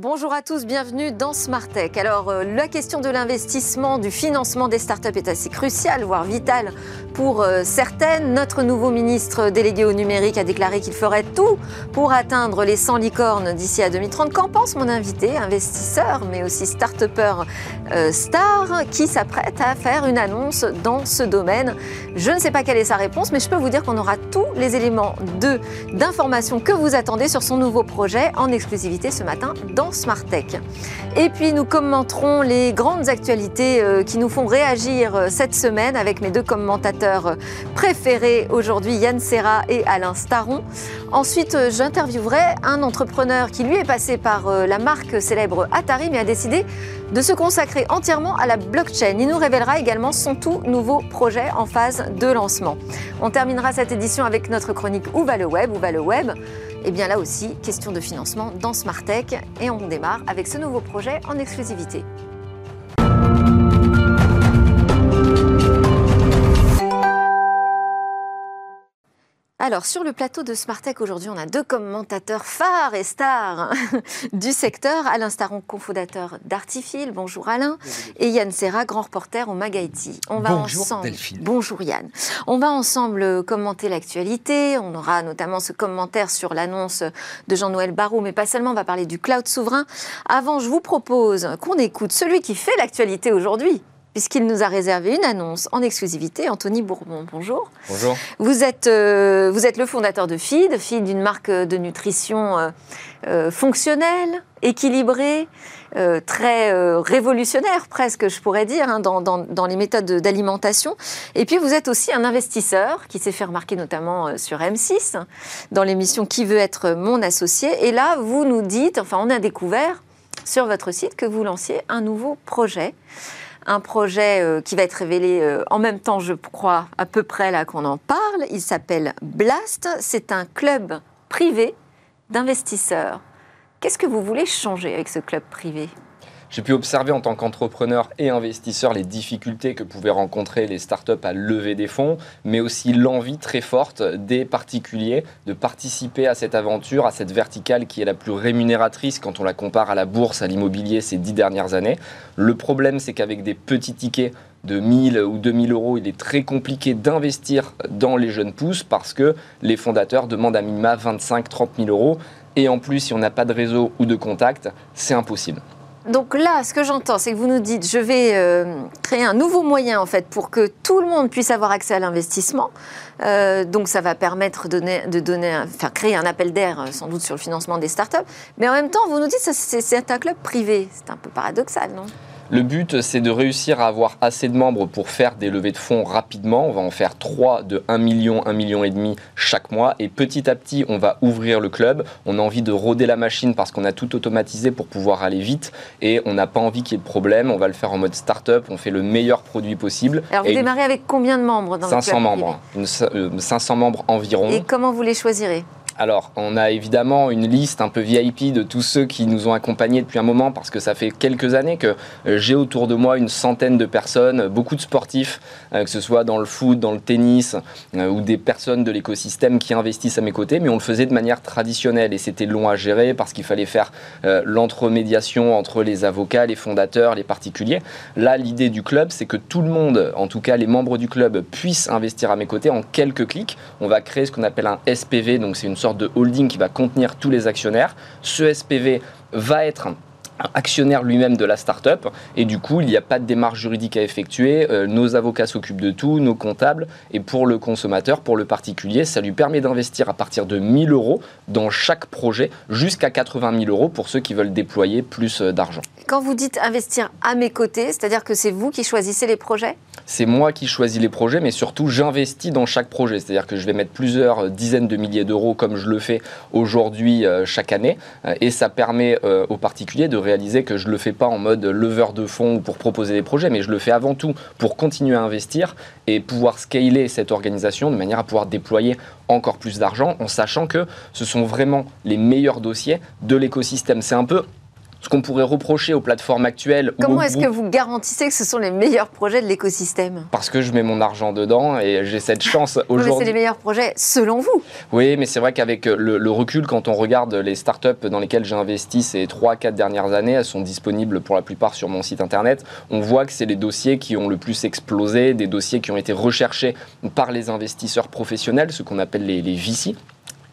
Bonjour à tous, bienvenue dans Smart Tech. Alors, euh, la question de l'investissement, du financement des startups est assez cruciale, voire vitale pour euh, certaines. Notre nouveau ministre délégué au numérique a déclaré qu'il ferait tout pour atteindre les 100 licornes d'ici à 2030. Qu'en pense mon invité, investisseur, mais aussi start-upper euh, star, qui s'apprête à faire une annonce dans ce domaine? Je ne sais pas quelle est sa réponse, mais je peux vous dire qu'on aura tous les éléments d'information que vous attendez sur son nouveau projet en exclusivité ce matin dans Smart Tech. Et puis nous commenterons les grandes actualités euh, qui nous font réagir cette semaine avec mes deux commentateurs euh, préférés aujourd'hui, Yann Serra et Alain Staron. Ensuite, j'interviewerai un entrepreneur qui lui est passé par la marque célèbre Atari mais a décidé de se consacrer entièrement à la blockchain. Il nous révélera également son tout nouveau projet en phase de lancement. On terminera cette édition avec notre chronique Où va le web? Où va le web? Et eh bien là aussi, question de financement dans Smartech et on démarre avec ce nouveau projet en exclusivité. Alors, sur le plateau de Smartech aujourd'hui, on a deux commentateurs phares et stars du secteur. Alain Staron, cofondateur d'Artifil. Bonjour Alain. Et Yann Serra, grand reporter au Magaiti. On va Bonjour ensemble... Delphine. Bonjour Yann. On va ensemble commenter l'actualité. On aura notamment ce commentaire sur l'annonce de Jean-Noël Barrou, mais pas seulement, on va parler du cloud souverain. Avant, je vous propose qu'on écoute celui qui fait l'actualité aujourd'hui puisqu'il nous a réservé une annonce en exclusivité. Anthony Bourbon, bonjour. Bonjour. Vous êtes, euh, vous êtes le fondateur de Feed, Feed, une marque de nutrition euh, euh, fonctionnelle, équilibrée, très révolutionnaire presque, je pourrais dire, hein, dans, dans, les méthodes d'alimentation. Et puis vous êtes aussi un investisseur qui s'est fait remarquer notamment sur M6, dans l'émission Qui veut être mon associé. Et là, vous nous dites, enfin on a découvert sur votre site que vous lanciez un nouveau projet un projet euh, qui va être révélé euh, en même temps, je crois, à peu près là qu'on en parle. Il s'appelle Blast. C'est un club privé d'investisseurs. Qu'est-ce que vous voulez changer avec ce club privé? J'ai pu observer en tant qu'entrepreneur et investisseur les difficultés que pouvaient rencontrer les startups à lever des fonds, mais aussi l'envie très forte des particuliers de participer à cette aventure, à cette verticale qui est la plus rémunératrice quand on la compare à la bourse, à l'immobilier ces dix dernières années. Le problème, c'est qu'avec des petits tickets, de 1000 ou 2000 euros, il est très compliqué d'investir dans les jeunes pousses parce que les fondateurs demandent à minima 25-30 000 euros. Et en plus, si on n'a pas de réseau ou de contact, c'est impossible. Donc là, ce que j'entends, c'est que vous nous dites, je vais euh, créer un nouveau moyen en fait pour que tout le monde puisse avoir accès à l'investissement. Euh, donc ça va permettre de, créer un appel d'air euh, sans doute sur le financement des startups. Mais en même temps, vous nous dites, c'est un club privé. C'est un peu paradoxal, non? Le but, c'est de réussir à avoir assez de membres pour faire des levées de fonds rapidement. On va en faire 3 de 1 million, 1 million et demi chaque mois. Et petit à petit, on va ouvrir le club. On a envie de rôder la machine parce qu'on a tout automatisé pour pouvoir aller vite. Et on n'a pas envie qu'il y ait de problème. On va le faire en mode start-up. On fait le meilleur produit possible. Alors, vous démarrez avec combien de membres dans 500 le club membres. 500 euh, membres environ. Et comment vous les choisirez? Alors, on a évidemment une liste un peu VIP de tous ceux qui nous ont accompagnés depuis un moment parce que ça fait quelques années que euh, j'ai autour de moi une centaine de personnes, beaucoup de sportifs, euh, que ce soit dans le foot, dans le tennis euh, ou des personnes de l'écosystème qui investissent à mes côtés, mais on le faisait de manière traditionnelle et c'était long à gérer parce qu'il fallait faire l'entremédiation entre les avocats, les fondateurs, les particuliers. Là, l'idée du club, c'est que tout le monde, en tout cas les membres du club, puissent investir à mes côtés en quelques clics. On va créer ce qu'on appelle un SPV, donc c'est une sorte de holding qui va contenir tous les actionnaires. Ce SPV va être actionnaire lui-même de la start-up et du coup il n'y a pas de démarche juridique à effectuer, euh, nos avocats s'occupent de tout, nos comptables et pour le consommateur, pour le particulier, ça lui permet d'investir à partir de 1000 euros dans chaque projet jusqu'à 80 000 euros pour ceux qui veulent déployer plus euh, d'argent. Quand vous dites investir à mes côtés, c'est-à-dire que c'est vous qui choisissez les projets? C'est moi qui choisis les projets, mais surtout j'investis dans chaque projet. C'est-à-dire que je vais mettre plusieurs dizaines de milliers d'euros comme je le fais aujourd'hui euh, chaque année. Euh, et ça permet euh, aux particuliers de réaliser que je ne le fais pas en mode leveur de fonds ou pour proposer des projets, mais je le fais avant tout pour continuer à investir et pouvoir scaler cette organisation de manière à pouvoir déployer encore plus d'argent en sachant que ce sont vraiment les meilleurs dossiers de l'écosystème. C'est un peu ce qu'on pourrait reprocher aux plateformes actuelles. Comment est-ce que vous garantissez que ce sont les meilleurs projets de l'écosystème? Parce que je mets mon argent dedans et j'ai cette chance aujourd'hui. c'est les meilleurs projets selon vous. Oui, mais c'est vrai qu'avec le, recul, quand on regarde les startups dans lesquelles j'ai investi ces 3-4 dernières années, elles sont disponibles pour la plupart sur mon site internet. On voit que c'est les dossiers qui ont le plus explosé, des dossiers qui ont été recherchés par les investisseurs professionnels, ce qu'on appelle les, les VC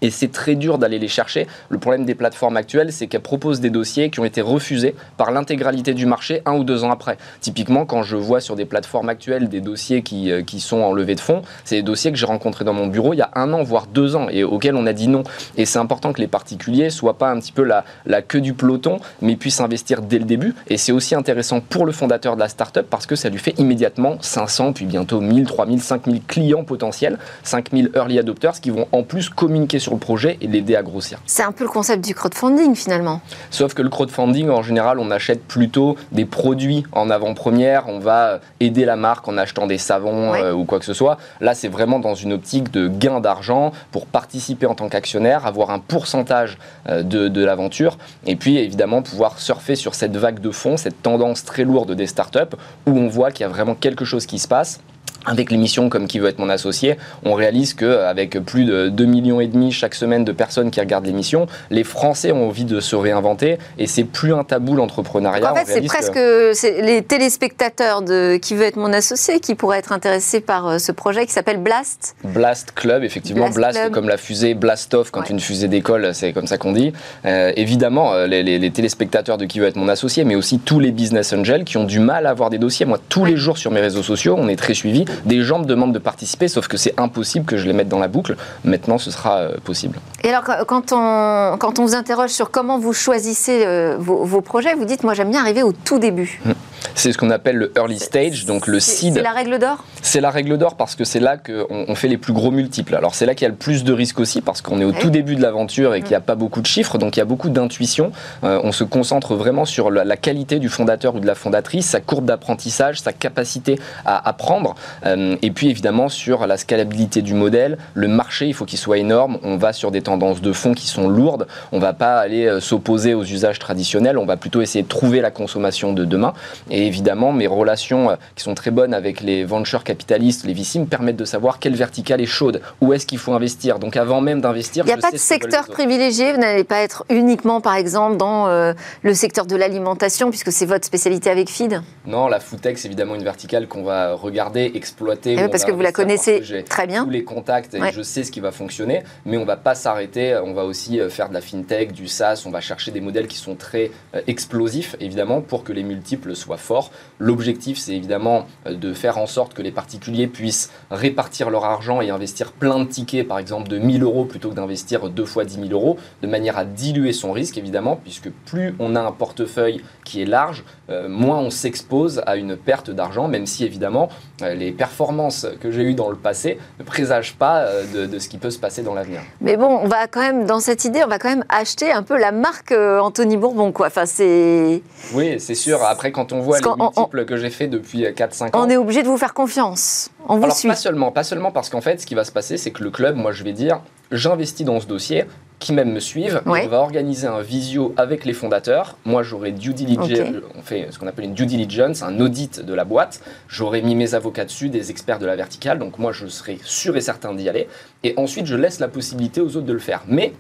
et c'est très dur d'aller les chercher. Le problème des plateformes actuelles, c'est qu'elles proposent des dossiers qui ont été refusés par l'intégralité du marché un ou deux ans après. Typiquement, quand je vois sur des plateformes actuelles des dossiers qui, euh, qui sont en levée de fonds, c'est des dossiers que j'ai rencontrés dans mon bureau il y a un an, voire deux ans, et auxquels on a dit non. Et c'est important que les particuliers soient pas un petit peu la, la queue du peloton, mais puissent investir dès le début. Et c'est aussi intéressant pour le fondateur de la startup parce que ça lui fait immédiatement 500, puis bientôt 1000, 3000, 5000 clients potentiels, 5000 early adopters qui vont en plus communiquer sur le projet et l'aider à grossir. C'est un peu le concept du crowdfunding finalement. Sauf que le crowdfunding, en général, on achète plutôt des produits en avant-première, on va aider la marque en achetant des savons euh, ou quoi que ce soit. Là, c'est vraiment dans une optique de gain d'argent pour participer en tant qu'actionnaire, avoir un pourcentage euh, de, de l'aventure et puis évidemment pouvoir surfer sur cette vague de fonds, cette tendance très lourde des startups où on voit qu'il y a vraiment quelque chose qui se passe avec l'émission comme qui veut être mon associé, on réalise qu'avec plus de 2 millions et demi chaque semaine de personnes qui regardent l'émission, les Français ont envie de se réinventer et c'est plus un tabou l'entrepreneuriat. En fait, c'est presque les téléspectateurs de qui veut être mon associé qui pourraient être intéressés par euh, ce projet qui s'appelle Blast. Blast Club, effectivement, Blast, comme la fusée Blast Off quand une fusée décolle, c'est comme ça qu'on dit. Euh, évidemment, euh, les, téléspectateurs de qui veut être mon associé, mais aussi tous les business angels qui ont du mal à avoir des dossiers. Moi, tous les jours sur mes réseaux sociaux, on est très suivi des gens me demandent de participer, sauf que c'est impossible que je les mette dans la boucle. Maintenant, ce sera euh, possible. Et alors, quand on, quand on vous interroge sur comment vous choisissez euh, vos, projets, vous dites, moi j'aime bien arriver au tout début. Hum. C'est ce qu'on appelle le early stage, donc le seed. C'est la règle d'or? C'est la règle d'or parce que c'est là qu'on on fait les plus gros multiples. Alors c'est là qu'il y a le plus de risques aussi parce qu'on est au tout début de l'aventure et qu'il n'y a pas beaucoup de chiffres, donc il y a beaucoup d'intuition. Euh, on se concentre vraiment sur la, qualité du fondateur ou de la fondatrice, sa courbe d'apprentissage, sa capacité à apprendre, euh, et puis évidemment sur la scalabilité du modèle. Le marché, il faut qu'il soit énorme. On va sur des tendances de fond qui sont lourdes. On ne va pas aller euh, s'opposer aux usages traditionnels. On va plutôt essayer de trouver la consommation de demain. Et évidemment, mes relations euh, qui sont très bonnes avec les venture capitalistes, les VC, me permettent de savoir quelle verticale est chaude, où est-ce qu'il faut investir. Donc avant même d'investir, il n'y a pas de secteur privilégié. Vous n'allez pas être uniquement, par exemple, dans euh, le secteur de l'alimentation, puisque c'est votre spécialité avec Feed. Non, la food tech, c'est évidemment une verticale qu'on va regarder, exploiter. Eh parce que vous la connaissez très bien. Tous les contacts et je sais ce qui va fonctionner, mais on va pas s'arrêter. On va aussi euh, faire de la fintech, du SaaS. On va chercher des modèles qui sont très explosifs, évidemment, pour que les multiples soient fort. L'objectif, c'est évidemment euh, de faire en sorte que les particuliers puissent répartir leur argent et investir plein de tickets, par exemple de 1000 euros plutôt que d'investir deux fois 10 000 euros, de manière à diluer son risque, évidemment, puisque plus on a un portefeuille qui est large, euh, moins on s'expose à une perte d'argent, même si évidemment euh, les performances que j'ai eues dans le passé ne présagent pas de, ce qui peut se passer dans l'avenir. Mais bon, on va quand même, dans cette idée, on va quand même acheter un peu la marque Anthony Bourbon, quoi. Enfin, c'est... Oui, c'est sûr. Après, quand on voit multiples que j'ai fait depuis 4-5 ans. On est obligé de vous faire confiance. On vous Alors, suit. Pas seulement, pas seulement parce qu'en fait, ce qui va se passer, c'est que le club, moi, je vais dire, j'investis dans ce dossier, qui même me suivent. On va organiser un visio avec les fondateurs. Moi, j'aurai due diligence, on fait ce qu'on appelle une due diligence, un audit de la boîte. J'aurai mis mes avocats dessus, des experts de la verticale. Donc moi, je serai sûr et certain d'y aller. Et ensuite, je laisse la possibilité aux autres de le faire. Mais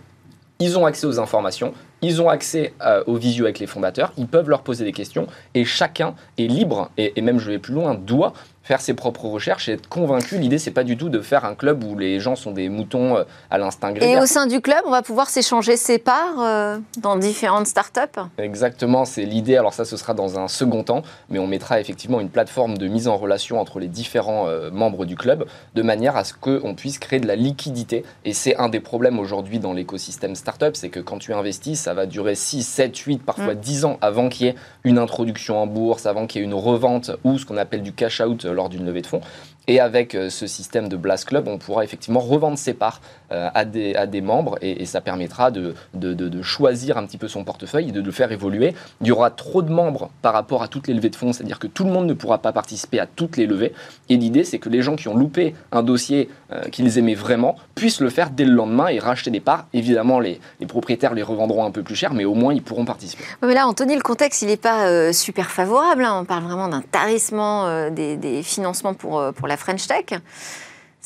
ils ont accès aux informations, ils ont accès euh, aux visio avec les fondateurs, ils peuvent leur poser des questions et chacun est libre, et, et même je vais plus loin, doit faire ses propres recherches et être convaincu. L'idée, c'est pas du tout de faire un club où les gens sont des moutons euh, à l'instinct grégaire. Et au sein du club, on va pouvoir s'échanger ses parts euh, dans différentes startups Exactement, c'est l'idée. Alors ça, ce sera dans un second temps, mais on mettra effectivement une plateforme de mise en relation entre les différents euh, membres du club, de manière à ce qu'on puisse créer de la liquidité. Et c'est un des problèmes aujourd'hui dans l'écosystème startup, c'est que quand tu investis, ça va durer 6, 7, 8, parfois 10 mm. ans avant qu'il y ait une introduction en bourse, avant qu'il y ait une revente ou ce qu'on appelle du cash-out lors d'une levée de fonds. Et avec ce système de Blast Club, on pourra effectivement revendre ses parts à, des, à des membres et, ça permettra de, de, choisir un petit peu son portefeuille et de le faire évoluer. Il y aura trop de membres par rapport à toutes les levées de fonds, c'est-à-dire que tout le monde ne pourra pas participer à toutes les levées. Et l'idée, c'est que les gens qui ont loupé un dossier qu'ils aimaient vraiment puissent le faire dès le lendemain et racheter des parts. Évidemment, les, les propriétaires les revendront un peu plus cher, mais au moins ils pourront participer. mais là, Anthony, le contexte, il n'est pas super favorable. Hein. On parle vraiment d'un tarissement des, des, financements pour, pour la French Tech.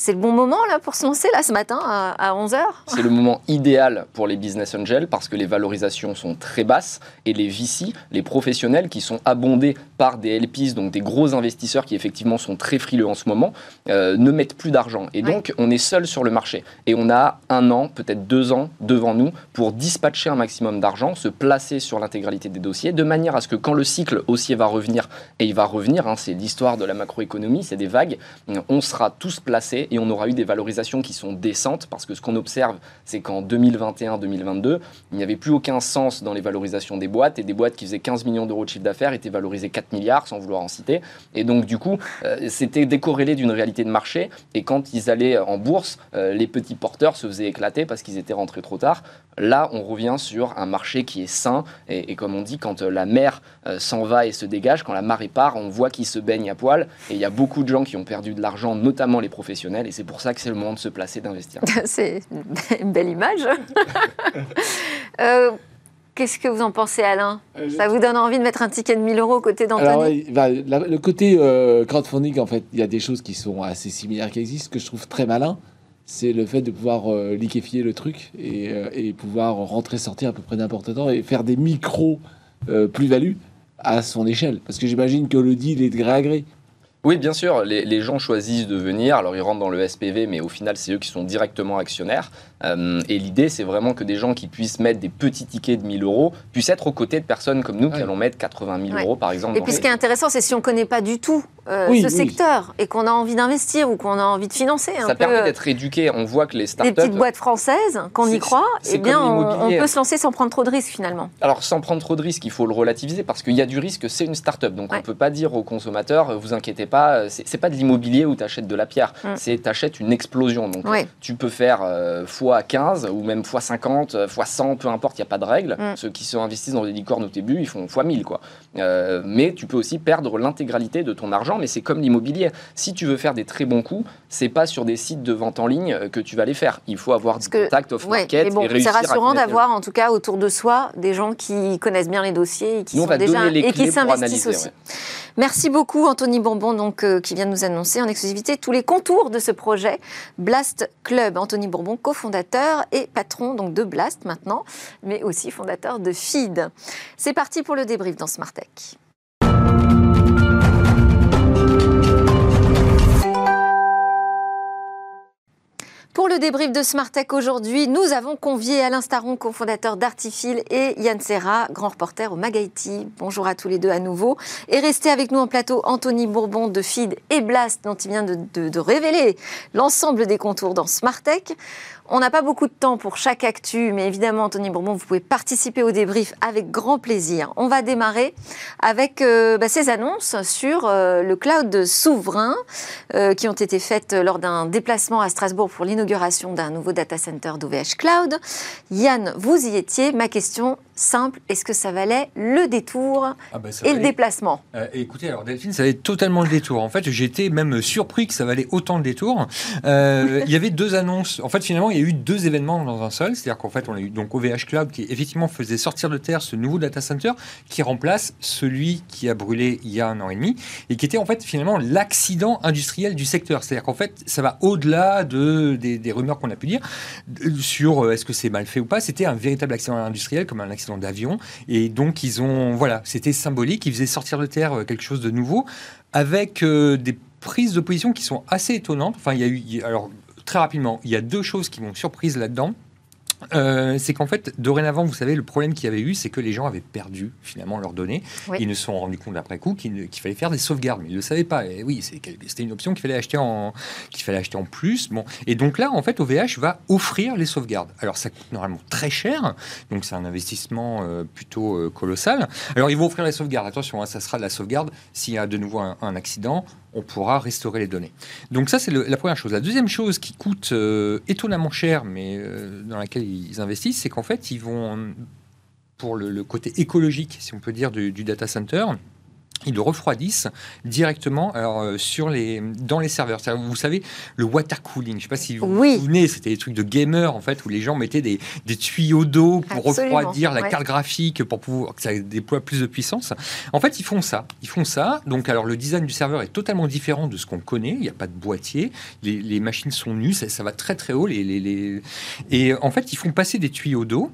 C'est le bon moment là pour se lancer là ce matin à, 11h C'est le moment idéal pour les business angels parce que les valorisations sont très basses et les VC, les professionnels qui sont abondés par des LPs, donc des gros investisseurs qui effectivement sont très frileux en ce moment, euh, ne mettent plus d'argent. Et donc on est seul sur le marché. Et on a un an, peut-être deux ans devant nous pour dispatcher un maximum d'argent, se placer sur l'intégralité des dossiers de manière à ce que quand le cycle haussier va revenir, et il va revenir, hein, c'est l'histoire de la macroéconomie, c'est des vagues, on sera tous placés et on aura eu des valorisations qui sont décentes parce que ce qu'on observe, c'est qu'en 2021-2022, il n'y avait plus aucun sens dans les valorisations des boîtes et des boîtes qui faisaient 15 millions d'euros de chiffre d'affaires étaient valorisées 4 milliards sans vouloir en citer. Et donc, du coup, euh, c'était décorrélé d'une réalité de marché. Et quand ils allaient en bourse, euh, les petits porteurs se faisaient éclater parce qu'ils étaient rentrés trop tard. Là, on revient sur un marché qui est sain. Et, comme on dit, quand euh, la mer s'en va et se dégage, quand la marée part, on voit qu'il se baigne à poil. Et il y a beaucoup de gens qui ont perdu de l'argent, notamment les professionnels et c'est pour ça que c'est le moment de se placer, d'investir. c'est une belle image. Euh, qu'est-ce que vous en pensez, Alain? Euh, Ça vous donne envie de mettre un ticket de 1000 euros côté d'Anthony? Bah, Le côté euh, crowdfunding, en fait, il y a des choses qui sont assez similaires qui existent, que je trouve très malin. C'est le fait de pouvoir liquéfier le truc et, et, pouvoir rentrer, sortir à peu près n'importe temps et faire des micros plus-values à son échelle. Parce que j'imagine que le deal est de gré à gré. Oui, bien sûr, les, les, gens choisissent de venir, alors ils rentrent dans le SPV, mais au final, c'est eux qui sont directement actionnaires. Euh, et l'idée, c'est vraiment que des gens qui puissent mettre des petits tickets de 1000 euros puissent être aux côtés de personnes comme nous qui allons mettre 80 000 euros, par exemple. Et puis, ce qui est intéressant, c'est si on ne connaît pas du tout euh, ce secteur et qu'on a envie d'investir ou qu'on a envie de financer. Ça permet d'être éduqué. On voit que les startups. Les petites boîtes françaises, qu'on y croit, eh bien, on, peut se lancer sans prendre trop de risques finalement. Alors, sans prendre trop de risques, il faut le relativiser parce qu'il y a du risque, c'est une startup. Donc, on ne peut pas dire aux consommateurs, vous inquiétez pas, c'est pas de l'immobilier où tu achètes de la pierre, mm. c'est tu achètes une explosion. Donc, tu peux faire x15 ou même x50, x100, peu importe, il n'y a pas de règle. Mm. Ceux qui sont investissent dans des licornes au début, ils font x1000. Quoi. Euh, mais tu peux aussi perdre l'intégralité de ton argent, mais c'est comme l'immobilier. Si tu veux faire des très bons coups, c'est pas sur des sites de vente en ligne euh, que tu vas les faire. Il faut avoir du contact off-market et réussir C'est rassurant d'avoir en tout cas autour de soi des gens qui connaissent bien les dossiers et qui sont déjà et qui s'investissent aussi. Merci beaucoup Anthony Bourbon euh, qui vient de nous annoncer en exclusivité tous les contours de ce projet Blast Club. Anthony Bourbon, cofondateur et patron donc de Blast maintenant, mais aussi fondateur de Feed. C'est parti pour le débrief dans Smart Tech. Pour le débrief de Smart Tech aujourd'hui, nous avons convié Alain Staron, cofondateur d'Artifil, et Yann Serra, grand reporter au Magaïti. Bonjour à tous les deux à nouveau. Et restez avec nous en plateau Anthony Bourbon de Feed et Blast, dont il vient de, de révéler l'ensemble des contours dans Smart Tech. On n'a pas beaucoup de temps pour chaque actu, mais évidemment, Anthony Bourbon, vous pouvez participer au débrief avec grand plaisir. On va démarrer avec euh, bah, ces annonces sur euh, le cloud souverain euh, qui ont été faites lors d'un déplacement à Strasbourg pour l'inauguration d'un nouveau data center d'OVH Cloud. Yann, vous y étiez. Ma question simple, est-ce que ça valait le détour ah bah, et le déplacement? Écoutez, alors Delphine, ça valait totalement le détour. En fait, j'étais même surpris que ça valait autant le détour. il y avait deux annonces. En fait, finalement, il y a eu deux événements dans un seul. C'est-à-dire qu'en fait, on a eu donc OVH Cloud qui effectivement faisait sortir de terre ce nouveau data center qui remplace celui qui a brûlé il y a un an et demi et qui était en fait finalement l'accident industriel du secteur. C'est-à-dire qu'en fait, ça va au-delà de, des, rumeurs qu'on a pu dire sur euh, est-ce que c'est mal fait ou pas. C'était un véritable accident industriel comme un accident d'avion. Et donc, ils ont, voilà, c'était symbolique. Ils faisaient sortir de terre euh, quelque chose de nouveau avec euh, des prises de position qui sont assez étonnantes. Enfin, il y a eu, alors très rapidement, il y a deux choses qui m'ont surprise là-dedans. Euh, c'est qu'en fait, dorénavant, vous savez, le problème qu'il y avait eu, c'est que les gens avaient perdu finalement leurs données. Ils ne se sont rendus compte après coup qu'il fallait faire des sauvegardes, mais ils ne le savaient pas. Et oui, c'était une option qu'il fallait acheter en qu'il fallait acheter en plus. Bon, et donc là, en fait, OVH va offrir les sauvegardes. Alors ça coûte normalement très cher, donc c'est un investissement euh, plutôt euh, colossal. Alors ils vont offrir les sauvegardes. Attention, hein, ça sera de la sauvegarde s'il y a de nouveau un, accident on pourra restaurer les données. Donc ça, c'est la première chose. La deuxième chose qui coûte euh, étonnamment cher, mais euh, dans laquelle ils investissent, c'est qu'en fait, ils vont, pour le, côté écologique, si on peut dire, du data center, ils le refroidissent directement alors, euh, sur les, dans les serveurs. Vous savez, le water cooling, je ne sais pas si vous vous souvenez, c'était des trucs de gamers en fait, où les gens mettaient des, des tuyaux d'eau pour refroidir la carte graphique, pour pouvoir que ça déploie plus de puissance. En fait, ils font ça. Ils font ça. Donc, alors, le design du serveur est totalement différent de ce qu'on connaît. Il n'y a pas de boîtier. Les, les machines sont nues. Ça, va très très haut. Les, les, Et en fait, ils font passer des tuyaux d'eau.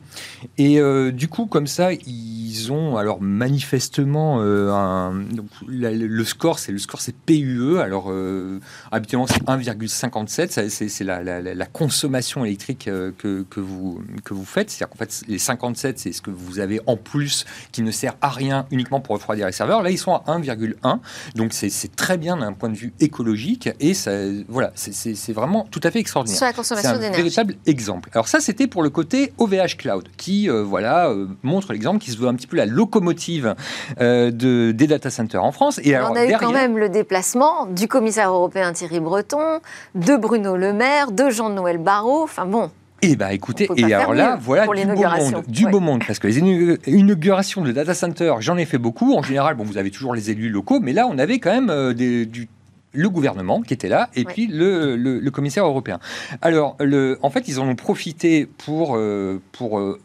Et euh, du coup, comme ça, ils ont alors manifestement euh, un donc, le score, c'est le score, c'est PUE. Alors, euh, habituellement, c'est 1,57. C'est la, la, consommation électrique euh, que, que, vous, que vous faites. C'est-à-dire qu'en fait, les 57, c'est ce que vous avez en plus qui ne sert à rien uniquement pour refroidir les serveurs. Là, ils sont à 1,1. Donc, c'est très bien d'un point de vue écologique. Et ça, voilà, c'est vraiment tout à fait extraordinaire. Sur la consommation d'énergie. C'est un véritable exemple. Alors, ça, c'était pour le côté OVH Cloud, qui, euh, voilà, montre l'exemple, qui se veut un petit peu la locomotive de, des data center en France. Et alors, on a eu quand même le déplacement du commissaire européen Thierry Breton, de Bruno Le Maire, de Jean-Noël Barrot. Enfin bon. Eh bien, écoutez, et alors là, voilà du beau monde, du beau monde, parce que les inaugurations de data center, j'en ai fait beaucoup. En général, bon, vous avez toujours les élus locaux, mais là, on avait quand même euh, du le gouvernement qui était là et puis le, le, commissaire européen. Alors, le, en fait, ils en ont profité pour, euh, pour euh,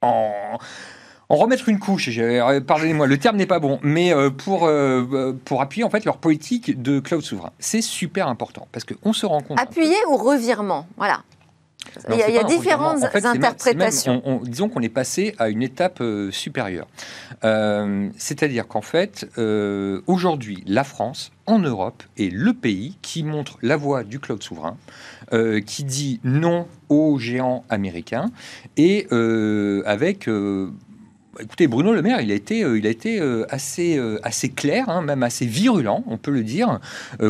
en en remettre une couche, euh, pardonnez-moi, le terme n'est pas bon, mais euh, pour, euh, pour appuyer en fait leur politique de cloud souverain. C'est super important parce qu'on se rend compte. Appuyer ou revirement, voilà. il y a, différentes interprétations. disons qu'on est passé à une étape supérieure. C'est-à-dire qu'en fait, aujourd'hui, la France, en Europe, est le pays qui montre la voie du cloud souverain, qui dit non aux géants américains, et avec Écoutez, Bruno Le Maire, il a été, euh, il a été euh, assez, euh, assez clair, hein, même assez virulent, on peut le dire,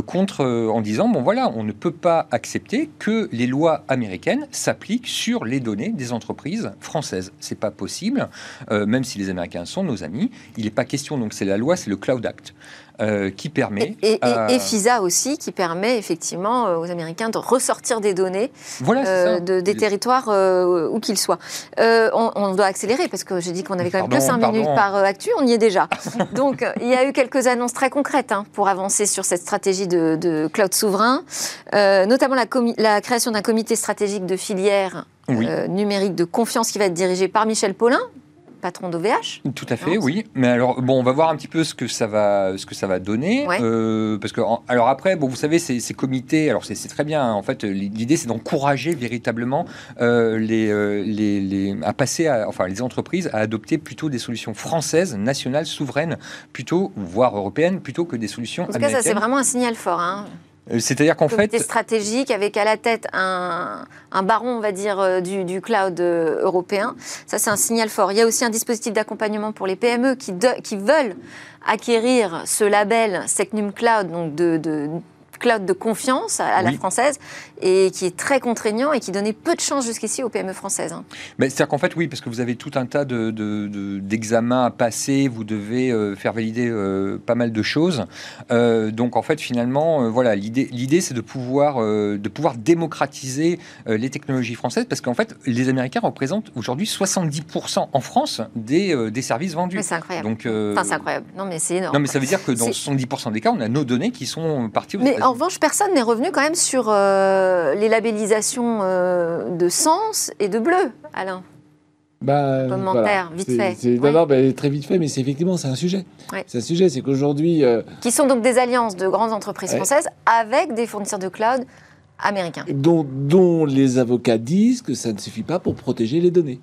contre, en disant bon voilà, on ne peut pas accepter que les lois américaines s'appliquent sur les données des entreprises françaises. C'est pas possible, même si les Américains sont nos amis. Il n'est pas question, donc c'est la loi, c'est le Cloud Act. Euh, qui permet. Et, et, FISA aussi, qui permet effectivement euh, aux Américains de ressortir des données euh, de, des territoires où qu'ils soient. On, doit accélérer parce que j'ai dit qu'on avait quand même que 5 minutes par actu, on y est déjà. Donc il y a eu quelques annonces très concrètes hein, pour avancer sur cette stratégie de, cloud souverain, notamment la, la création d'un comité stratégique de filière numérique de confiance qui va être dirigé par Michel Paulin, patron d'OVH. Tout à fait, oui. Mais alors, bon, on va voir un petit peu ce que ça va, ce que ça va donner. Euh, parce que, alors après, bon, vous savez, ces, ces comités, alors c'est très bien. Hein. en fait, l'idée, c'est d'encourager véritablement euh, les, euh, les, les, à passer, à, enfin, les entreprises à adopter plutôt des solutions françaises, nationales, souveraines, plutôt, voire européennes, plutôt que des solutions en tout cas, ça, c'est vraiment un signal fort. Hein. Euh, c'est-à-dire qu'en fait. stratégique avec à la tête un, baron, on va dire, euh, du, cloud euh, européen. Ça, c'est un signal fort. Il y a aussi un dispositif d'accompagnement pour les PME qui, qui veulent acquérir ce label Secnum Cloud, donc de, de cloud de confiance à, la française et qui est très contraignant et qui donnait peu de chance jusqu'ici aux PME françaises. Hein. Mais c'est-à-dire qu'en fait, oui, parce que vous avez tout un tas d'examens de, à passer, vous devez euh, faire valider euh, pas mal de choses. Euh, donc en fait, finalement, voilà, l'idée, c'est de pouvoir, de pouvoir démocratiser les technologies françaises parce qu'en fait, les Américains représentent aujourd'hui 70% en France des, des services vendus. C'est incroyable. Donc, enfin, c'est incroyable. Non, mais c'est énorme. Non, mais ça veut dire que dans 70% des cas, on a nos données qui sont parties aux mais en revanche, personne n'est revenu quand même sur euh, les labellisations euh, de sens et de bleu, Alain. Bah, Commentaire, vite fait. Bah, très vite fait, mais c'est effectivement c'est un sujet. C'est un sujet, c'est qu'aujourd'hui. Euh, Qui sont donc des alliances de grandes entreprises françaises avec des fournisseurs de cloud américains. Dont, dont les avocats disent que ça ne suffit pas pour protéger les données.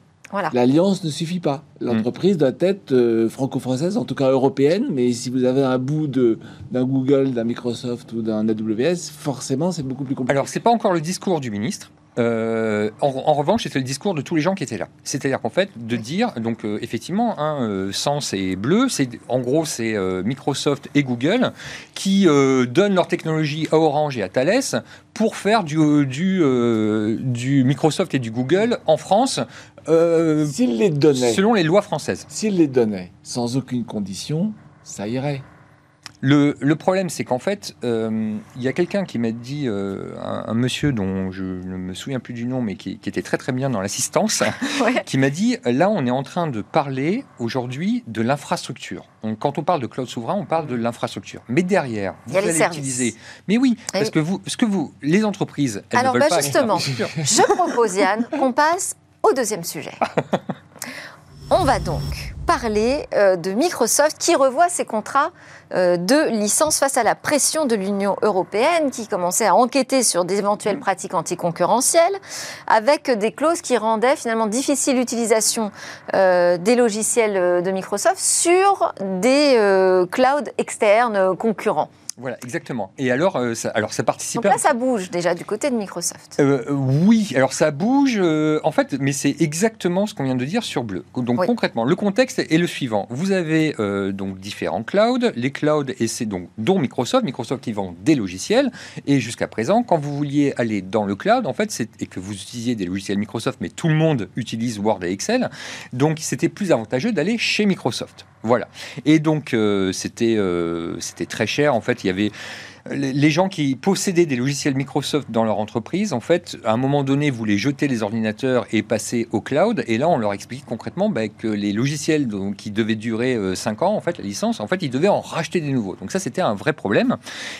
L'alliance ne suffit pas. L'entreprise doit être euh, franco-française, en tout cas européenne, mais si vous avez un bout d'un Google, d'un Microsoft ou d'un AWS, forcément c'est beaucoup plus compliqué. Alors c'est pas encore le discours du ministre. Euh, en, revanche, c'était le discours de tous les gens qui étaient là. C'est-à-dire qu'en fait, de dire, donc euh, effectivement, hein, Sens et Bleu, c'est en gros c'est Microsoft et Google qui donnent leur technologie à Orange et à Thales pour faire du, du, du Microsoft et du Google en France euh, s'il les donnait. Selon les lois françaises. S'il les donnait sans aucune condition, ça irait. Le, le problème, c'est qu'en fait, euh, il y a quelqu'un qui m'a dit, euh, un, un monsieur dont je ne me souviens plus du nom, mais qui, qui était très très bien dans l'assistance, Ouais. qui m'a dit, là, on est en train de parler aujourd'hui de l'infrastructure. Donc, quand on parle de cloud souverain, on parle de l'infrastructure. Mais derrière, Il vous allez services. utiliser. Mais oui, parce oui. que vous, ce que vous, les entreprises, elles Alors, ne veulent bah, pas justement. Je propose, Yann, qu'on passe au deuxième sujet. On va donc parler euh, de Microsoft qui revoit ses contrats euh, de licence face à la pression de l'Union européenne qui commençait à enquêter sur d'éventuelles pratiques anticoncurrentielles avec des clauses qui rendaient finalement difficile l'utilisation euh, des logiciels de Microsoft sur des clouds externes concurrents. Voilà, exactement. Et alors, euh, ça, alors ça Donc participait. là, ça bouge déjà du côté de Microsoft. Euh, oui, alors ça bouge, euh, en fait, mais c'est exactement ce qu'on vient de dire sur Bleu. Donc Oui. concrètement, le contexte est le suivant. Vous avez euh, donc différents clouds, les clouds, et c'est donc dont Microsoft, Microsoft qui vend des logiciels, et jusqu'à présent, quand vous vouliez aller dans le cloud, en fait, et que vous utilisiez des logiciels Microsoft, mais tout le monde utilise Word et Excel, donc c'était plus avantageux d'aller chez Microsoft. Voilà. Et donc euh, c'était euh, c'était très cher. En fait, il y avait les gens qui possédaient des logiciels Microsoft dans leur entreprise, en fait, à un moment donné, voulaient jeter les ordinateurs et passer au cloud. Et là, on leur explique concrètement bah, que les logiciels donc, qui devaient durer 5 ans, en fait, la licence, en fait, ils devaient en racheter des nouveaux. Donc ça, c'était un vrai problème.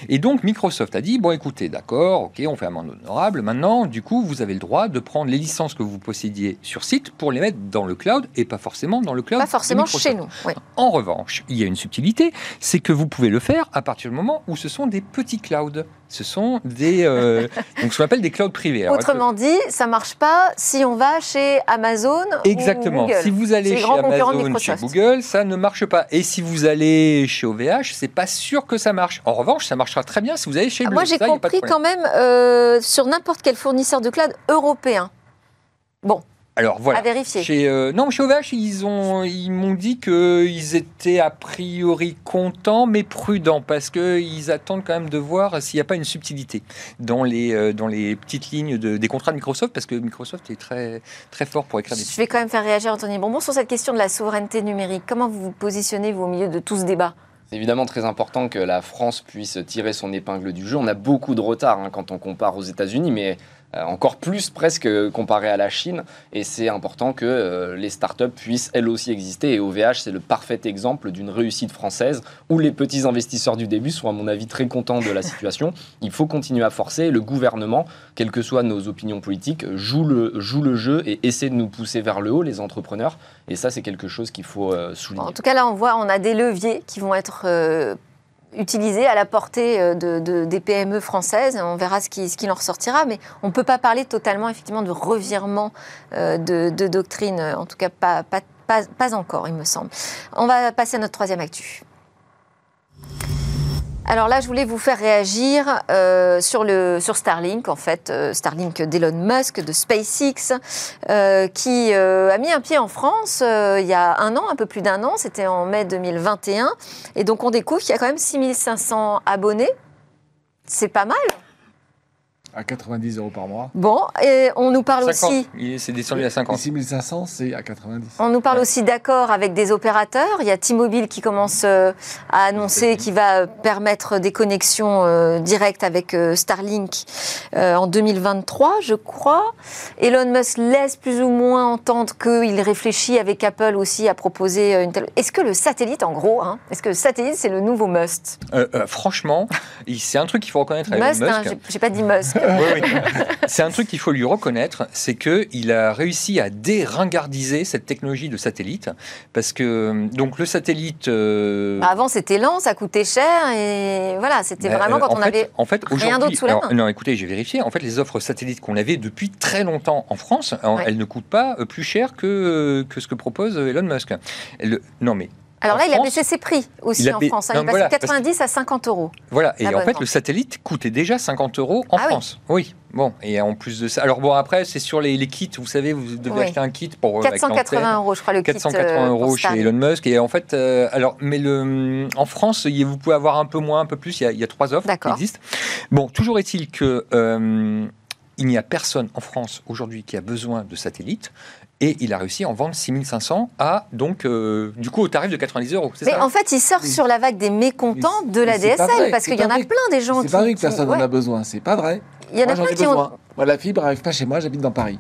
Et donc, Microsoft a dit, bon, écoutez, d'accord, ok, on fait amende honorable. Maintenant, du coup, vous avez le droit de prendre les licences que vous possédiez sur site pour les mettre dans le cloud et pas forcément dans le cloud. Pas forcément chez nous. oui. En revanche, il y a une subtilité, c'est que vous pouvez le faire à partir du moment où ce sont des petits clouds. Ce sont des, euh, donc ce qu'on appelle des clouds privés. Alors, Autrement dit, ça marche pas si on va chez Amazon Exactement. ou Google. Si vous allez chez Amazon, chez. Google, ça ne marche pas. Et si vous allez chez OVH, c'est pas sûr que ça marche. En revanche, ça marchera très bien si vous allez chez Bleu. Moi, j'ai compris quand même euh, sur n'importe quel fournisseur de cloud européen. Bon, Alors voilà. à vérifier. Chez, euh, non, chez OVH, ils ont, ils m'ont dit qu'ils étaient a priori contents, mais prudents, parce qu'ils attendent quand même de voir s'il n'y a pas une subtilité dans les, euh, dans les petites lignes de- des contrats de Microsoft, parce que Microsoft est très, très fort pour écrire des Je vais quand même faire réagir Anthony Bonbon sur cette question de la souveraineté numérique. Comment vous vous positionnez, vous, au milieu de tout ce débat? C'est évidemment très important que la France puisse tirer son épingle du jeu. On a beaucoup de retard hein, quand on compare aux États-Unis, mais encore plus presque comparé à la Chine. Et c'est important que euh, les startups puissent elles aussi exister. Et OVH, c'est le parfait exemple d'une réussite française où les petits investisseurs du début sont, à mon avis, très contents de la situation. Il faut continuer à forcer. Le gouvernement, quelles que soient nos opinions politiques, joue le, jeu et essaie de nous pousser vers le haut, les entrepreneurs. Et ça, c'est quelque chose qu'il faut euh, souligner. En tout cas, là, on voit, on a des leviers qui vont être euh, utilisés à la portée euh, de, de- des PME françaises. On verra ce qui, ce qui en ressortira, mais on ne peut pas parler totalement, effectivement, de revirement euh, de, de doctrine. En tout cas, pas, pas, pas, pas encore, il me semble. On va passer à notre troisième actu. Alors là, je voulais vous faire réagir euh, sur, le, sur Starlink, en fait, euh, Starlink d'Elon Musk, de SpaceX, euh, qui euh, a mis un pied en France euh, il y a un an, un peu plus d'un an, c'était en mai 2021. Et donc on découvre qu'il y a quand même 6500 abonnés. C'est pas mal. À 90 euros par mois. Bon, et on nous parle 50. aussi C'est descendu à Et 50. 6500, c'est à 90. On nous parle aussi d'accords avec des opérateurs. Il y a T-Mobile qui commence euh, à annoncer qu'il va permettre des connexions euh, directes avec euh, Starlink euh, en 2023, je crois. Elon Musk laisse plus ou moins entendre qu'il réfléchit avec Apple aussi à proposer euh, une telle... Est-ce que le satellite, en gros, hein, est-ce que le satellite, c'est le nouveau must Euh, euh, franchement, c'est un truc qu'il faut reconnaître Elon Must, hein, Musk. j'ai- j'ai pas dit Musk. Oui, oui. C'est un truc qu'il faut lui reconnaître, c'est que il a réussi à déringardiser cette technologie de satellite, parce que donc le satellite. euh, Bah, Avant, c'était lent, ça coûtait cher, et voilà, c'était bah, vraiment euh, quand on fait, avait... en fait, rien d'autre sous la alors, main. Non, écoutez, j'ai vérifié. En fait, les offres satellites qu'on avait depuis très longtemps en France, Ouais. elles ne coûtent pas euh, plus cher que, que ce que propose Elon Musk. Le- non, mais Alors en là, il a baissé ses prix aussi il en France. hein. non, il est passé voilà, de 90 à 50 euros. Voilà, et en L'abonnement. fait, le satellite coûtait déjà 50 euros en Ah oui. France. Oui. bon, et en plus de ça. Alors, bon, après, c'est sur les, les kits, vous savez, vous devez Oui. acheter un kit pour. euh, avec 480 l'antenne. euros, je crois, le kit. 480 euh, euros chez. Elon Musk. Et en fait, euh, alors, mais le, en France, vous pouvez avoir un peu moins, un peu plus. Il y a, il y a trois offres qui D'accord. existent. Bon, toujours est-il que. euh, il n'y a personne en France aujourd'hui qui a besoin de satellites. Et il a réussi à en vendre 6500 à, donc, euh, du coup, au tarif de 90 euros. Mais en fait, il sort sur la vague des mécontents de la DSL, parce qu'il y en a plein des gens qui. C'est pas vrai que personne n'en a besoin, c'est pas vrai. Il y en a plein qui ont. Moi, la fibre n'arrive pas chez moi, j'habite dans Paris.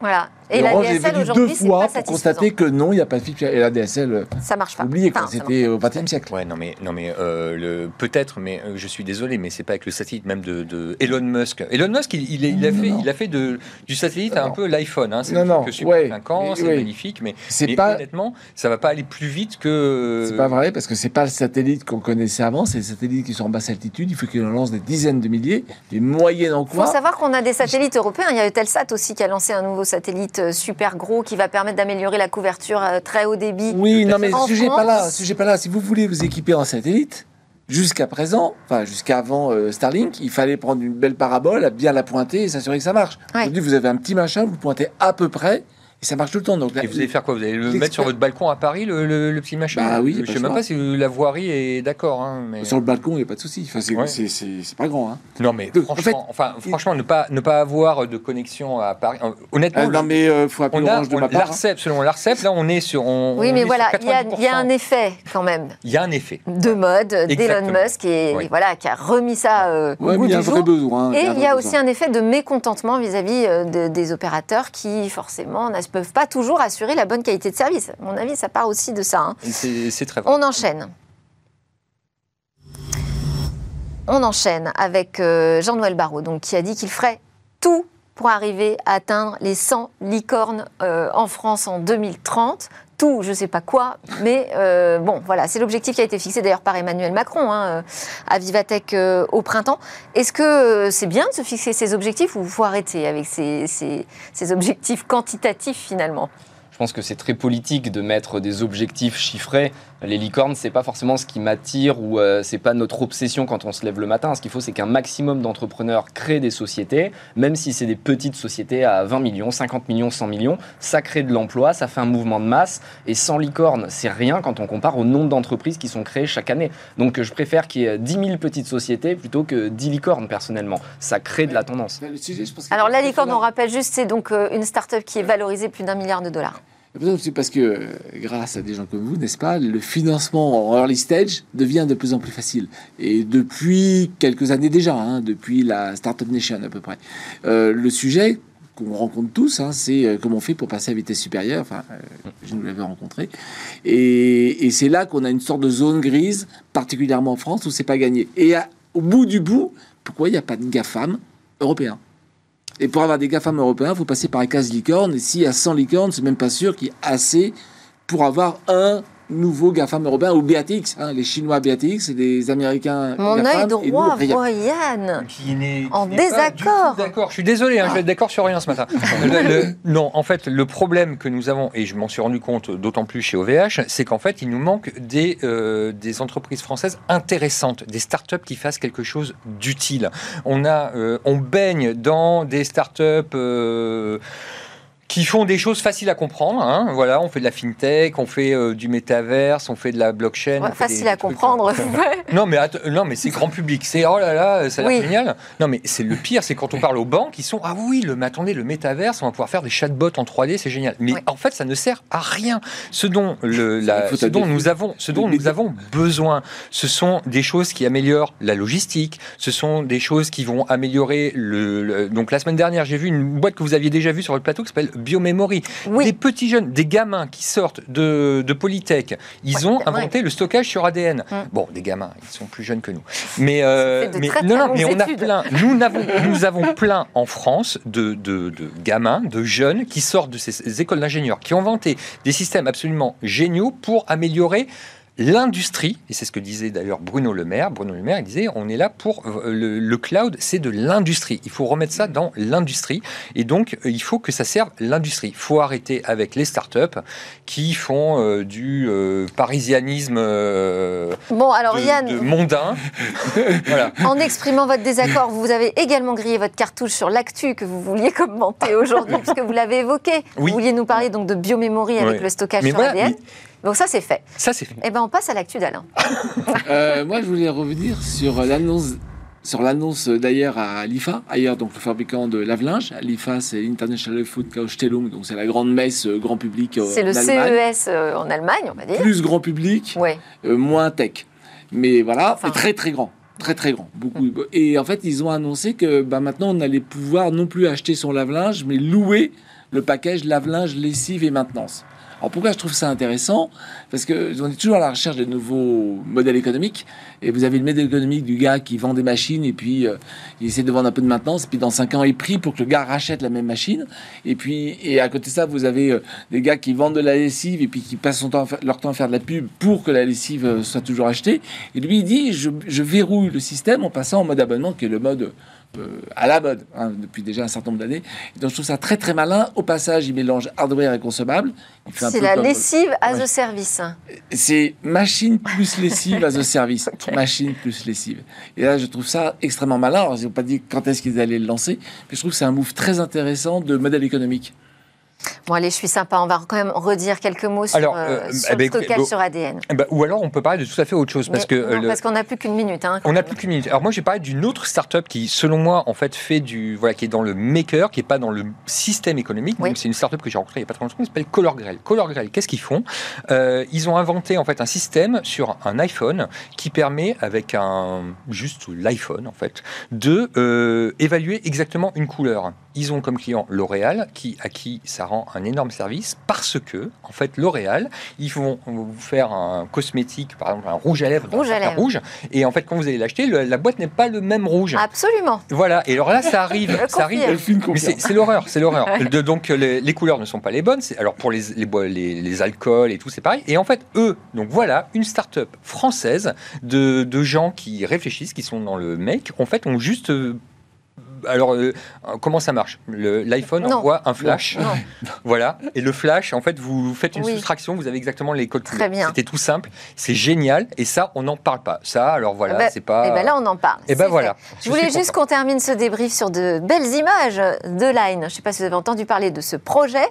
Voilà. Et, la DSL aujourd'hui, deux fois pour constater que non, il n'y a pas de fibre. Et la DSL, ça marche pas. Oubliez, c'était au XXe siècle. Ouais, non mais non mais euh, peut-être, mais euh, je suis désolé, mais c'est pas avec le satellite même de, Elon Musk. Elon Musk, il, il, a fait, il a fait de, du satellite un peu l'iPhone. Hein. C'est non, non, que ouais, 5 ans, c'est magnifique, mais, mais pas... honnêtement, ça va pas aller plus vite que. C'est pas vrai parce que c'est pas le satellite qu'on connaissait avant, c'est les satellites qui sont en basse altitude. Il faut qu'il en lance des dizaines de milliers, des moyennes en quoi. Il faut savoir qu'on a des satellites européens. Il y a Eutelsat aussi qui a lancé un nouveau satellite euh, super gros qui va permettre d'améliorer la couverture euh, très haut débit. Oui, non, mais le sujet pas là. Sujet pas là. Si vous voulez vous équiper en satellite, jusqu'à présent, enfin jusqu'avant euh, Starlink, il fallait prendre une belle parabole, bien la pointer et s'assurer que ça marche. Aujourd'hui, vous avez un petit machin, vous pointez à peu près et ça marche tout le temps. Donc, et vous allez faire quoi? Vous allez le mettre sur votre balcon à Paris, le, le, petit machin? Bah oui. Je ne sais même pas si la voirie est d'accord. Hein, mais... Sur le balcon, il n'y a pas de souci. Enfin, c'est pas grand. Hein. Non, mais franchement, enfin, franchement ne, pas, ne pas avoir de connexion à Paris. Euh, honnêtement, ah, non, mais euh, faut on a, de ma part. L'ARCEP, selon l'ARCEP, là, on est sur. On, oui, mais voilà, il y, y, a un effet quand même. Il y a un effet. De mode d'Elon Musk et, voilà, qui a remis ça euh, au goût du jour. Besoin, et il y a aussi un effet de mécontentement vis-à-vis des opérateurs qui, forcément, ne peuvent pas toujours assurer la bonne qualité de service. À mon avis, ça part aussi de ça. Hein. C'est très vrai. On enchaîne. On enchaîne avec euh, Jean-Noël Barrot, donc, qui a dit qu'il ferait tout pour arriver à atteindre les 100 licornes euh, en France en 2030 tout, je ne sais pas quoi, mais euh, bon, voilà, c'est l'objectif qui a été fixé d'ailleurs par Emmanuel Macron hein, à Vivatech au printemps. Est-ce que c'est bien de se fixer ces objectifs ou faut arrêter avec ces objectifs quantitatifs finalement? Je pense que c'est très politique de mettre des objectifs chiffrés. Les licornes, c'est pas forcément ce qui m'attire ou euh, c'est pas notre obsession quand on se lève le matin. Ce qu'il faut, c'est qu'un maximum d'entrepreneurs créent des sociétés, même si c'est des petites sociétés à 20 millions, 50 millions, 100 millions. Ça crée de l'emploi, ça fait un mouvement de masse. Et sans licornes, c'est rien quand on compare au nombre d'entreprises qui sont créées chaque année. Donc je préfère qu'il y ait 10 000 petites sociétés plutôt que 10 licornes, personnellement. Ça crée de la tendance. Alors la licorne, on rappelle juste, c'est donc euh, une start-up qui est valorisée plus d'un milliard de dollars. C'est parce que, grâce à des gens comme vous, n'est-ce pas, le financement en early stage devient de plus en plus facile. Et depuis quelques années déjà, hein, depuis la Startup Nation à peu près. Euh, le sujet qu'on rencontre tous, hein, c'est euh, comment on fait pour passer à vitesse supérieure. Enfin, euh, je nous l'avais rencontré. Et, c'est là qu'on a une sorte de zone grise, particulièrement en France, où c'est pas gagné. Et au bout du bout, pourquoi il n'y a pas de GAFAM européens et pour avoir des GAFAM européens, il faut passer par un 15 licornes. Et s'il y a 100 licornes, c'est même pas sûr qu'il y ait assez pour avoir un nouveau GAFAM européen ou BATX, hein, les Chinois BATX et les Américains. Mon œil droit voit Yann en désaccord. D'accord, je suis désolé, hein, je vais être d'accord sur rien ce matin. non, en fait, le problème que nous avons, et je m'en suis rendu compte d'autant plus chez OVH, c'est qu'en fait, il nous manque des, euh, des entreprises françaises intéressantes, des startups qui fassent quelque chose d'utile. On, a, euh, on baigne dans des startups. Euh, qui font des choses faciles à comprendre. Hein. Voilà, on fait de la fintech, on fait euh, du métaverse, on fait de la blockchain. facile à comprendre. non, mais non, mais c'est grand public. C'est oh là là, ça a l'air génial. Non, mais c'est le pire, c'est quand on parle aux banques, ils sont ah oui, le, mais attendez, le métaverse, on va pouvoir faire des chatbots en 3D, c'est génial. Mais en fait, ça ne sert à rien. Ce dont le, la, ce dont nous avons, ce dont nous avons besoin, ce sont des choses qui améliorent la logistique. Ce sont des choses qui vont améliorer le. donc la semaine dernière, j'ai vu une boîte que vous aviez déjà vue sur le plateau qui s'appelle biomémorie. Des petits jeunes, des gamins qui sortent de, de Polytech, ils ont inventé le stockage sur ADN. Hum. Bon, des gamins, ils sont plus jeunes que nous. Mais, euh, mais non, mais on a plein. Nous avons, nous avons plein en France de, de, de, gamins, de jeunes qui sortent de ces écoles d'ingénieurs, qui ont inventé des systèmes absolument géniaux pour améliorer l'industrie, et c'est ce que disait d'ailleurs Bruno Le Maire, Bruno Le Maire, il disait, on est là pour euh, le, cloud, c'est de l'industrie. Il faut remettre ça dans l'industrie, et donc euh, il faut que ça serve l'industrie. Il faut arrêter avec les startups qui font euh, du parisianisme bon, alors, de, mondain. En exprimant votre désaccord, vous avez également grillé votre cartouche sur l'actu que vous vouliez commenter aujourd'hui, puisque vous l'avez évoqué. Vous vouliez nous parler donc de biomémorie avec le stockage sur ADN. Donc ça, c'est fait. Ça, c'est fait. Eh bien, on passe à l'actu d'Alain. Euh, moi, je voulais revenir sur l'annonce sur l'annonce d'ailleurs à l'IFA, ailleurs donc le fabricant de lave-linge. L'IFA, c'est l'International Food donc c'est la grande messe euh, grand public euh, C'est le Allemagne. CES euh, en Allemagne, on va dire. Plus grand public, Ouais. euh, moins tech. Mais voilà, Enfin. très très grand. Très très grand. Beaucoup. Et en fait, ils ont annoncé que bah, maintenant, on allait pouvoir non plus acheter son lave-linge, mais louer le package lave-linge, lessive et maintenance. Alors pourquoi je trouve ça intéressant Parce que on est toujours à la recherche de nouveaux modèles économiques. Et vous avez le modèle économique du gars qui vend des machines et puis euh, il essaie de vendre un peu de maintenance. Puis dans 5 ans, il prie pour que le gars rachète la même machine. Et puis et à côté de ça, vous avez euh, des gars qui vendent de la lessive et puis qui passent leur temps à faire de la pub pour que la lessive euh, soit toujours achetée. Et lui, il dit je, je verrouille le système en passant en mode abonnement, qui est le mode à la mode hein, depuis déjà un certain nombre d'années. Donc je trouve ça très très malin. Au passage, il mélange hardware et consommable. C'est la comme- lessive as Ouais. a service. c'est machine plus lessive as a service. Machine plus lessive. Et là, je trouve ça extrêmement malin. Alors, ils n'ont pas dit quand est-ce qu'ils allaient le lancer, mais je trouve que c'est un move très intéressant de modèle économique. Bon, allez, je suis sympa. On va quand même redire quelques mots sur, Alors, euh, euh, sur eh ben, le écoutez, stockage bon, sur ADN. Eh ben, ou alors, on peut parler de tout à fait autre chose. Parce Mais- que euh, non, le- parce qu'on n'a plus qu'une minute. hein, On n'a plus qu'une minute. Alors moi, j'ai parlé d'une autre start-up qui, selon moi, en fait, fait du, voilà, qui est dans le maker, qui est pas dans le système économique. Oui. C'est une start-up que j'ai rencontrée il y a pas très longtemps, qui s'appelle Color Grell. Color Grell, qu'est-ce qu'ils font? Euh, Ils ont inventé en fait un système sur un iPhone qui permet, avec un juste l'iPhone en fait, de euh, évaluer exactement une couleur. Ils ont comme client L'Oréal, qui à qui ça rend un énorme service parce que, en fait, L'Oréal, ils vont vous faire un cosmétique, par exemple un rouge à lèvres, Rouge à lèvres. rouge, et en fait, quand vous allez l'acheter, le- la boîte n'est pas le même rouge. Absolument. Voilà. Et alors là, ça arrive, ça arrive. c'est l'horreur, c'est l'horreur. De- Donc les, les couleurs ne sont pas les bonnes. C'est- Alors pour les, les, les, les alcools et tout, c'est pareil. Et en fait, eux, donc voilà, une start-up française de, de gens qui réfléchissent, qui sont dans le make, en fait, ont juste. Alors, euh, comment ça marche? L'iPhone envoie un flash, Non. voilà, et le flash, en fait, vous faites une Oui. soustraction, vous avez exactement les codes Très bien. C'était tout simple, c'est génial, et ça, on n'en parle pas. Ça, alors voilà, Eh ben- c'est pas. Et ben là, on en parle. Eh ben C'est voilà. Je Je voulais juste qu'on termine ce débrief sur de belles images de Line. Je ne sais pas si vous avez entendu parler de ce projet,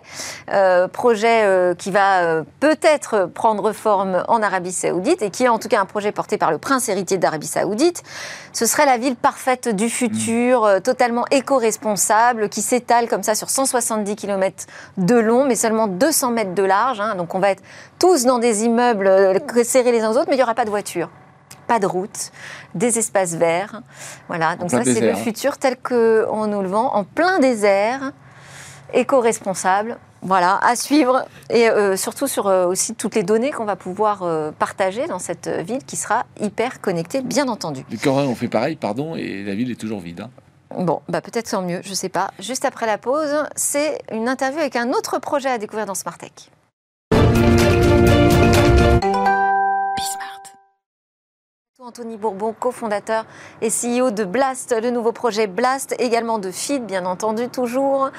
euh, projet euh, qui va peut-être prendre forme en Arabie Saoudite et qui est en tout cas un projet porté par le prince héritier d'Arabie Saoudite. Ce serait la ville parfaite du futur, totalement éco-responsable, qui s'étale comme ça sur 170 km de long, mais seulement 200 mètres de large. hein. Donc on va être tous dans des immeubles euh, serrés les uns aux autres, mais il n'y aura pas de voitures pas de route, des espaces verts. Voilà, donc ça c'est le hein. futur tel qu'on nous le vend, en plein désert, éco-responsable. Voilà, à suivre et euh, surtout sur euh, aussi toutes les données qu'on va pouvoir euh, partager dans cette ville qui sera hyper connectée, bien entendu. Les Coréens ont fait pareil, pardon, et la ville est toujours vide. hein. Bon, bah peut-être sans mieux, je sais pas. Juste après la pause, c'est une interview avec un autre projet à découvrir dans Smart Tech. Anthony Bourbon, cofondateur et CEO de Blast, le nouveau projet Blast, également de Feed, bien entendu, toujours.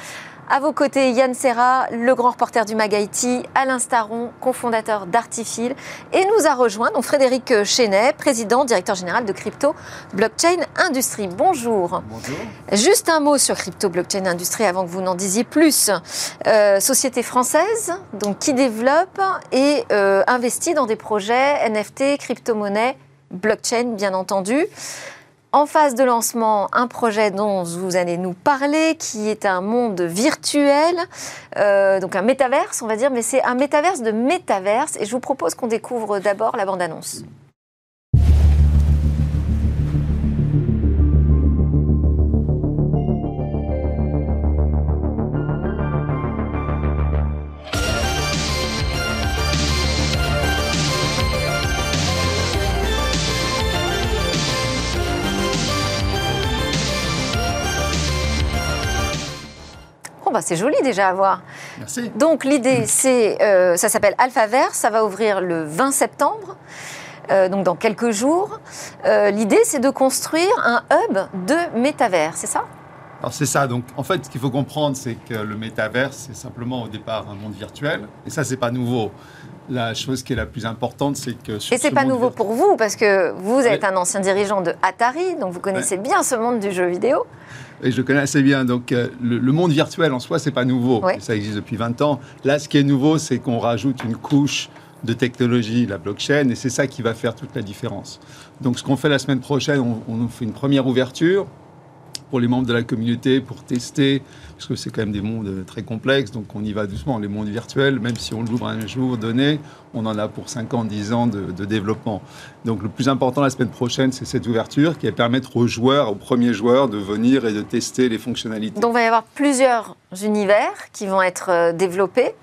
À vos côtés, Yann Serra, le grand reporter du Mag IT, Alain Staron, cofondateur d'Artifil, et nous a rejoint donc Frédéric Chenet, président, directeur général de Crypto Blockchain Industrie. Bonjour. Bonjour. Juste un mot sur Crypto Blockchain Industrie avant que vous n'en disiez plus. Euh, société française, donc qui développe et euh, investit dans des projets NFT, crypto-monnaie, blockchain bien entendu. En phase de lancement, un projet dont vous allez nous parler, qui est un monde virtuel, euh, donc un métaverse, on va dire, mais c'est un métaverse de métaverse. Et je vous propose qu'on découvre d'abord la bande-annonce. Bah, c'est joli déjà à voir. Merci. Donc l'idée, c'est, euh, ça s'appelle Alphaverse, ça va ouvrir le 20 septembre, euh, donc dans quelques jours. Euh, l'idée, c'est de construire un hub de métavers, c'est ça? Alors c'est ça. Donc en fait, ce qu'il faut comprendre, c'est que le métaverse, c'est simplement au départ un monde virtuel. Et ça, c'est pas nouveau. La chose qui est la plus importante, c'est que sur Et c'est ce pas nouveau pour vous, parce que vous êtes Ouais. un ancien dirigeant de Atari, donc vous connaissez bien ce monde du jeu vidéo. Et je le connais assez bien. Donc euh, le, le monde virtuel en soi, c'est pas nouveau. Ouais. Ça existe depuis 20 ans. Là, ce qui est nouveau, c'est qu'on rajoute une couche de technologie, la blockchain, et c'est ça qui va faire toute la différence. Donc ce qu'on fait la semaine prochaine, on, on fait une première ouverture pour les membres de la communauté, pour tester, parce que c'est quand même des mondes très complexes, donc on y va doucement. Les mondes virtuels, même si on l'ouvre un jour donné, on en a pour 5 ans, 10 ans de, de développement. Donc le plus important la semaine prochaine, c'est cette ouverture qui va permettre aux joueurs, aux premiers joueurs, de venir et de tester les fonctionnalités. Donc il va y avoir plusieurs univers qui vont être euh, développés,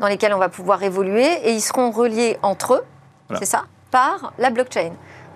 dans lesquels on va pouvoir évoluer, et ils seront reliés entre eux, Voilà. c'est ça, par la blockchain.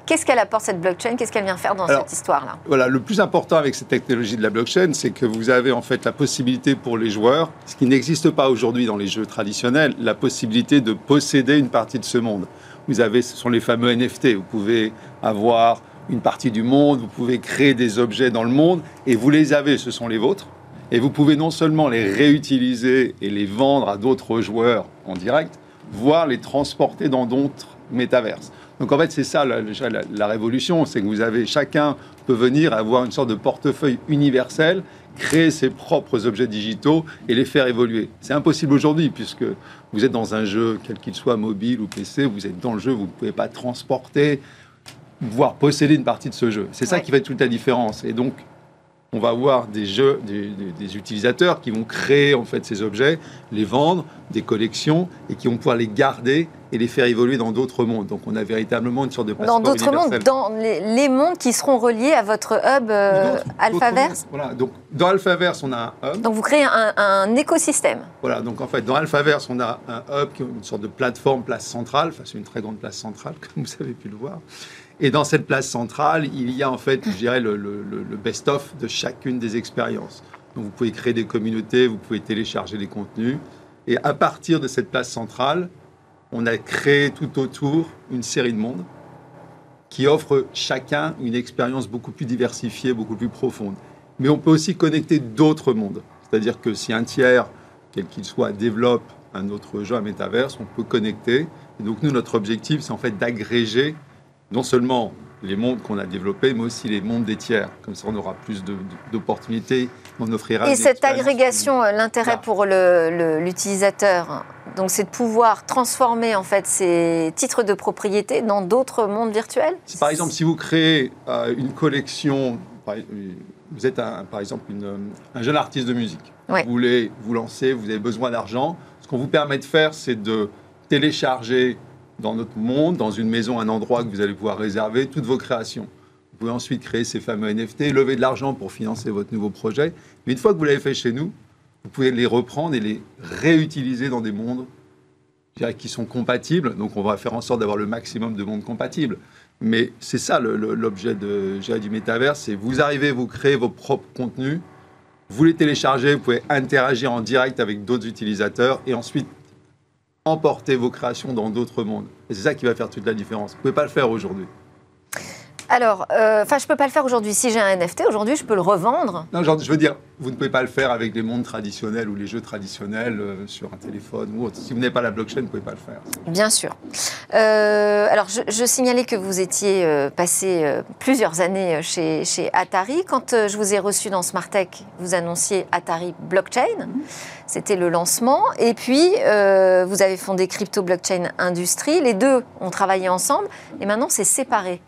Qu'est-ce qu'elle apporte cette blockchain? Qu'est-ce qu'elle vient faire dans Alors, cette histoire-là? Voilà, le plus important avec cette technologie de la blockchain, c'est que vous avez en fait la possibilité pour les joueurs, ce qui n'existe pas aujourd'hui dans les jeux traditionnels, la possibilité de posséder une partie de ce monde. Vous avez, ce sont les fameux NFT. Vous pouvez avoir une partie du monde, vous pouvez créer des objets dans le monde, et vous les avez, ce sont les vôtres. Et vous pouvez non seulement les réutiliser et les vendre à d'autres joueurs en direct, voire les transporter dans d'autres métaverses. Donc en fait, c'est ça la, déjà la- la révolution, c'est que vous avez chacun peut venir avoir une sorte de portefeuille universel, créer ses propres objets digitaux et les faire évoluer. C'est impossible aujourd'hui puisque vous êtes dans un jeu, quel qu'il soit mobile ou PC, vous êtes dans le jeu, vous ne pouvez pas transporter, voire posséder une partie de ce jeu. C'est ça Ouais. qui fait toute la différence. Et donc, on va avoir des jeux, des, des- des utilisateurs qui vont créer en fait ces objets, les vendre, des collections, et qui vont pouvoir les garder et les faire évoluer dans d'autres mondes. Donc, on a véritablement une sorte de Dans passeport d'autres mondes, dans les, les mondes qui seront reliés à votre hub euh, Alphaverse. Voilà. Donc, dans Alphaverse, on a un hub. Donc vous créez un, un écosystème. Voilà, donc en fait, dans Alphaverse, on a un hub, qui est une sorte de plateforme place centrale, enfin c'est une très grande place centrale, comme vous avez pu le voir. Et dans cette place centrale, il y a en fait, je dirais, le, best-of de chacune des expériences. Donc vous pouvez créer des communautés, vous pouvez télécharger des contenus. Et à partir de cette place centrale, on a créé tout autour une série de mondes qui offrent chacun une expérience beaucoup plus diversifiée, beaucoup plus profonde. Mais on peut aussi connecter d'autres mondes. C'est-à-dire que si un tiers quel qu'il soit, développe un autre jeu, un métaverse, on peut connecter. Et donc nous, notre objectif, c'est en fait d'agréger non seulement les mondes qu'on a développés, mais aussi les mondes des tiers. Comme ça, on aura plus d'opportunités, on offrira Et cette agrégation, euh, l'intérêt pour l'utilisateur, donc c'est de pouvoir transformer en fait ces titres de propriété dans d'autres mondes virtuels? Si, par exemple, si vous créez euh, une collection, euh, vous êtes un- par exemple une, un jeune artiste de musique, Ouais. vous voulez vous lancer, vous avez besoin d'argent, ce qu'on vous permet de faire, c'est de télécharger dans notre monde, dans une maison, un endroit que vous allez pouvoir réserver, toutes vos créations. Vous pouvez ensuite créer ces fameux NFT, lever de l'argent pour financer votre nouveau projet. Mais une fois que vous l'avez fait chez nous, vous pouvez les reprendre et les réutiliser dans des mondes qui sont compatibles. Donc, on va faire en sorte d'avoir le maximum de mondes compatibles. Mais c'est ça l'objet du métavers, c'est vous arrivez, vous créez vos propres contenus, vous les téléchargez, vous pouvez interagir en direct avec d'autres utilisateurs et ensuite emporter vos créations dans d'autres mondes. C'est ça qui va faire toute la différence. Vous ne pouvez pas le faire aujourd'hui. Alors, euh, enfin, je peux pas le faire aujourd'hui. Si j'ai un NFT aujourd'hui, je peux le revendre. Non, genre, je veux dire, vous ne pouvez pas le faire avec les mondes traditionnels ou les jeux traditionnels euh, sur un téléphone ou autre. Si vous n'avez pas la blockchain, vous ne pouvez pas le faire. Bien sûr. Euh, alors, je, je signalais que vous étiez passé plusieurs années chez, chez Atari. Quand je vous ai reçu dans Smartech, vous annonciez Atari Blockchain. C'était le lancement. Et puis, vous avez fondé Crypto Blockchain Industrie. Les deux ont travaillé ensemble. Et maintenant, c'est séparé.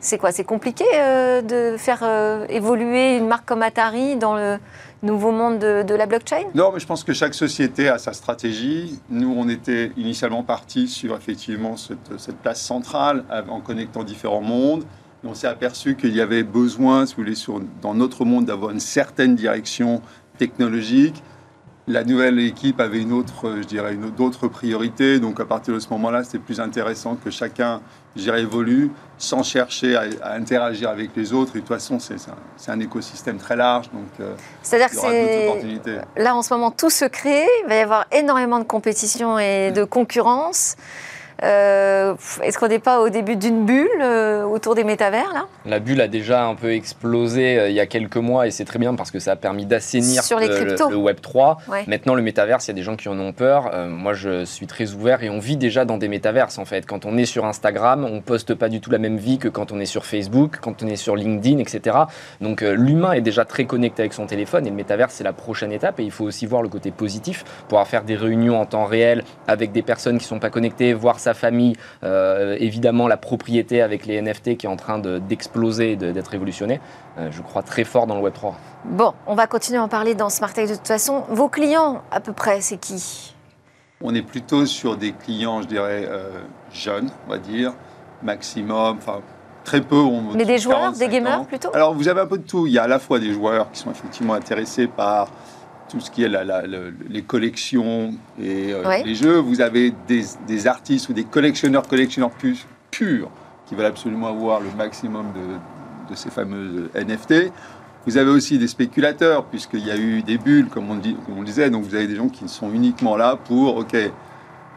C'est quoi C'est compliqué euh, de faire euh, évoluer une marque comme Atari dans le nouveau monde de, la blockchain? Non, mais je pense que chaque société a sa stratégie. Nous, on était initialement partis sur effectivement cette, cette place centrale en connectant différents mondes. On s'est aperçu qu'il y avait besoin, si vous voulez, dans notre monde, d'avoir une certaine direction technologique. La nouvelle équipe avait une autre, euh, je dirais, une d'autres priorités. Donc, à partir de ce moment-là, c'était plus intéressant que chacun, je dirais, évolue sans chercher à, à interagir avec les autres. Et de toute façon, c'est c'est un, c'est un écosystème très large. Donc, euh, C'est-à-dire il que c'est là en ce moment tout se crée, il va y avoir énormément de compétition et de concurrence. Euh, Est-ce qu'on n'est pas au début d'une bulle euh, autour des métavers là? La bulle a déjà un peu explosé euh, il y a quelques mois et c'est très bien parce que ça a permis d'assainir le, Web 3. Ouais. Maintenant, le métaverse, il y a des gens qui en ont peur. Moi, je suis très ouvert et on vit déjà dans des métaverses en fait. Quand on est sur Instagram, on poste pas du tout la même vie que quand on est sur Facebook, quand on est sur LinkedIn, etc. Donc, l'humain est déjà très connecté avec son téléphone et le métaverse, c'est la prochaine étape. Et il faut aussi voir le côté positif, pouvoir faire des réunions en temps réel avec des personnes qui sont pas connectées, voir sa sa famille, évidemment la propriété avec les NFT qui est en train d'exploser, d'être révolutionné. je crois très fort dans le Web 3. Bon, on va continuer à en parler dans Smart Tech de toute façon. Vos clients, à peu près, c'est qui? On est plutôt sur des clients, je dirais, jeunes, on va dire, maximum, enfin très peu. Mais des joueurs, des gamers plutôt? Alors vous avez un peu de tout. Il y a à la fois des joueurs qui sont effectivement intéressés par tout ce qui est les collections et euh, les jeux. Vous avez des, artistes ou des collectionneurs, collectionneurs purs, qui veulent absolument avoir le maximum de, ces fameux NFT. Vous avez aussi des spéculateurs, puisqu'il y a eu des bulles, comme on, dit, comme on disait. Donc vous avez des gens qui sont uniquement là pour, OK,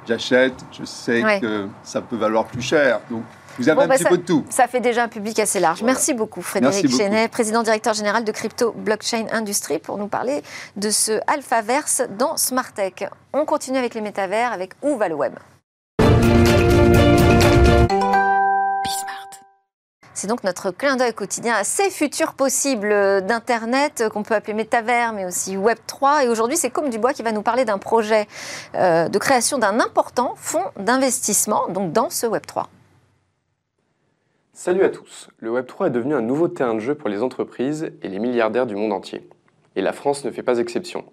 j'achète, je sais que ça peut valoir plus cher. Donc vous avez un bah, petit peu de tout. Ça fait déjà un public assez large. Merci beaucoup, Frédéric Chenet, président directeur général de Crypto Blockchain Industry, pour nous parler de ce Alphaverse dans Smartech. On continue avec les métavers, avec Où va le web? C'est donc notre clin d'œil quotidien à ces futurs possibles d'Internet qu'on peut appeler métavers, mais aussi Web 3. Et aujourd'hui, c'est Comme Dubois qui va nous parler d'un projet euh, de création d'un important fonds d'investissement donc dans ce Web 3. Salut à tous. Le Web3 est devenu un nouveau terrain de jeu pour les entreprises et les milliardaires du monde entier. Et la France ne fait pas exception.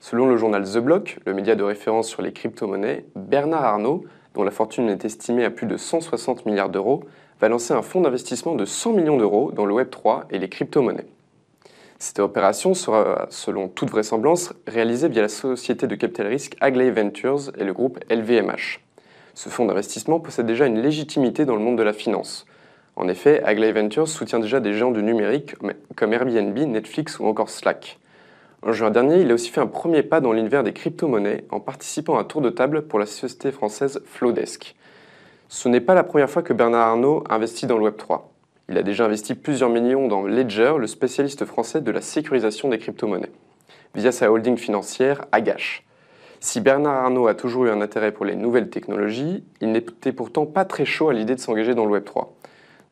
Selon le journal The Block, le média de référence sur les crypto-monnaies, Bernard Arnault, dont la fortune est estimée à plus de 160 milliards d'euros, va lancer un fonds d'investissement de 100 millions d'euros dans le Web3 et les crypto-monnaies. Cette opération sera, selon toute vraisemblance, réalisée via la société de capital risque Agley Ventures et le groupe LVMH. Ce fonds d'investissement possède déjà une légitimité dans le monde de la finance. En effet, Agley Ventures soutient déjà des géants du numérique comme Airbnb, Netflix ou encore Slack. En juin dernier, il a aussi fait un premier pas dans l'univers des crypto-monnaies en participant à un tour de table pour la société française Flowdesk. Ce n'est pas la première fois que Bernard Arnault investit dans le Web3. Il a déjà investi plusieurs millions dans Ledger, le spécialiste français de la sécurisation des crypto-monnaies, via sa holding financière Agache. Si Bernard Arnault a toujours eu un intérêt pour les nouvelles technologies, il n'était pourtant pas très chaud à l'idée de s'engager dans le Web3.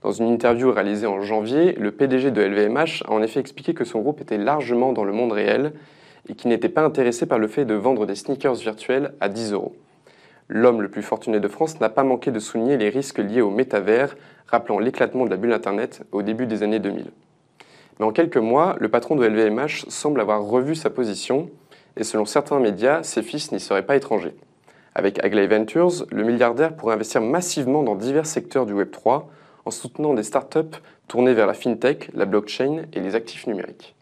Dans une interview réalisée en janvier, le PDG de LVMH a en effet expliqué que son groupe était largement dans le monde réel et qu'il n'était pas intéressé par le fait de vendre des sneakers virtuels à 10 euros. L'homme le plus fortuné de France n'a pas manqué de souligner les risques liés au métavers, rappelant l'éclatement de la bulle Internet au début des années 2000. Mais en quelques mois, le patron de LVMH semble avoir revu sa position, et selon certains médias, ses fils n'y seraient pas étrangers. Avec Agley Ventures, le milliardaire pourrait investir massivement dans divers secteurs du Web3, en soutenant des startups tournées vers la fintech, la blockchain et les actifs numériques.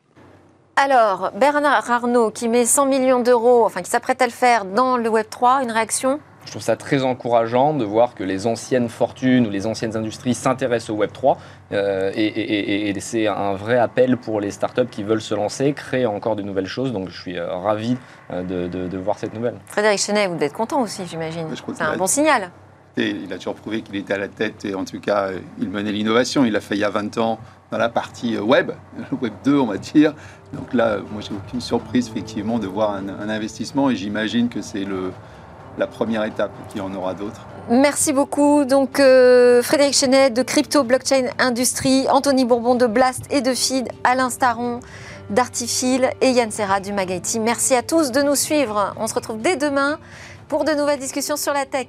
Alors, Bernard Arnault qui met 100 millions d'euros, enfin qui s'apprête à le faire dans le Web3, une réaction? Je trouve ça très encourageant de voir que les anciennes fortunes ou les anciennes industries s'intéressent au Web 3 euh, et, c'est un vrai appel pour les startups qui veulent se lancer, créer encore de nouvelles choses. Donc je suis euh, ravi euh, de, voir cette nouvelle. Frédéric Chenet, vous êtes content aussi, j'imagine. C'est un bon signal il a toujours prouvé qu'il était à la tête et en tout cas, il menait l'innovation. Il l'a fait il y a 20 ans dans la partie web, le web 2, on va dire. Donc là, moi, j'ai aucune surprise, effectivement, de voir un, investissement et j'imagine que c'est la première étape, qu'il y en aura d'autres. Merci beaucoup. Donc, euh, Frédéric Chenet de Crypto Blockchain Industrie, Anthony Bourbon de Blast et de Feed, Alain Staron d'Artifil et Yann Serra du Magaiti. Merci à tous de nous suivre. On se retrouve dès demain pour de nouvelles discussions sur la tech.